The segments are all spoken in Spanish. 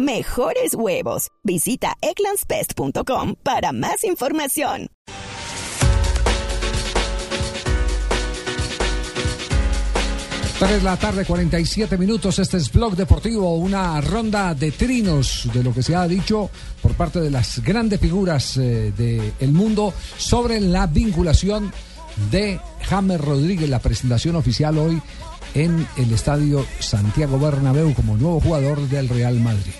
Mejores huevos. Visita egglandsbest.com para más información. 3 de la tarde, 47 minutos. Este es Blog Deportivo, una ronda de trinos de lo que se ha dicho por parte de las grandes figuras eh, del mundo sobre la vinculación de James Rodríguez, la presentación oficial hoy en el estadio Santiago Bernabéu como nuevo jugador del Real Madrid.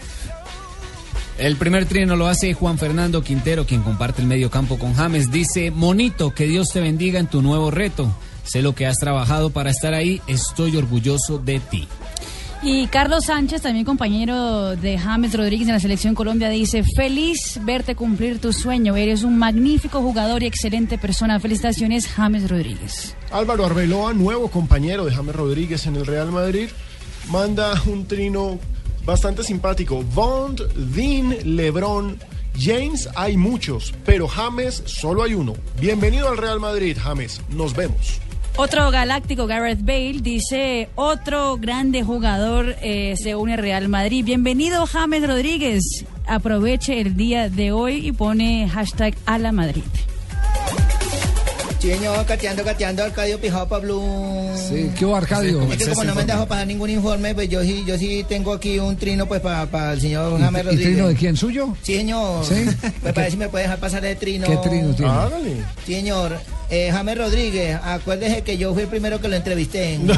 El primer trino lo hace Juan Fernando Quintero, quien comparte el medio campo con James. Dice, Monito, que Dios te bendiga en tu nuevo reto. Sé lo que has trabajado para estar ahí, estoy orgulloso de ti. Y Carlos Sánchez, también compañero de James Rodríguez en la selección Colombia, dice, feliz verte cumplir tu sueño, eres un magnífico jugador y excelente persona. Felicitaciones, James Rodríguez. Álvaro Arbeloa, nuevo compañero de James Rodríguez en el Real Madrid, manda un trino bastante simpático. Bond, Dean, Lebron, James hay muchos, pero James solo hay uno. Bienvenido al Real Madrid, James. Nos vemos. Otro galáctico, Gareth Bale, dice, otro grande jugador eh, se une al Real Madrid. Bienvenido, James Rodríguez. Aproveche el día de hoy y pone hashtag a la Madrid. Sí, señor, cateando, cateando, Arcadio Pijao Pablo. Sí, ¿qué hubo, Arcadio? Es que como no me han dejado pasar ningún informe, pues yo sí, yo sí tengo aquí un trino pues para el señor ¿Y, James y Rodríguez. trino de quién? ¿Suyo? Sí, señor. ¿Sí? Pues para ver si me puede dejar pasar el trino. ¿Qué trino tiene? Hágale. Sí, señor. Eh, James Rodríguez, acuérdese que yo fui el primero que lo entrevisté.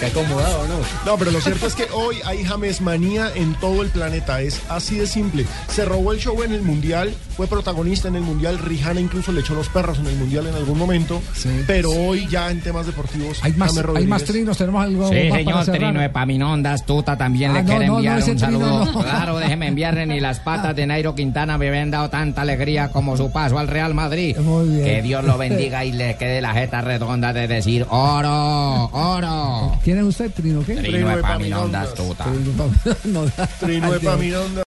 Qué acomodado, ¿no? No, pero lo cierto es que hoy hay James manía en todo el planeta. Es así de simple. Se robó el show en el Mundial, fue protagonista en el Mundial. Rihanna incluso le echó los perros en el Mundial en algún momento. Sí. Pero hoy ya en temas deportivos, Hay más, James hay más trinos, tenemos algo Sí, más señor? Trino Epaminondas, Tuta también Ah, le no, quiere no, enviar un Trino saludo. no. Claro, déjeme enviarle ni las patas de Nairo Quintana me habían dado tanta alegría como su paso al Real Madrid. Muy bien. Que Dios lo bendiga y le quede la jeta redonda de decir oro, oro. ¿Quién es usted, Trino? ¿Qué? Trino. Trino, no, Trino Ay, Dios. Epaminondas.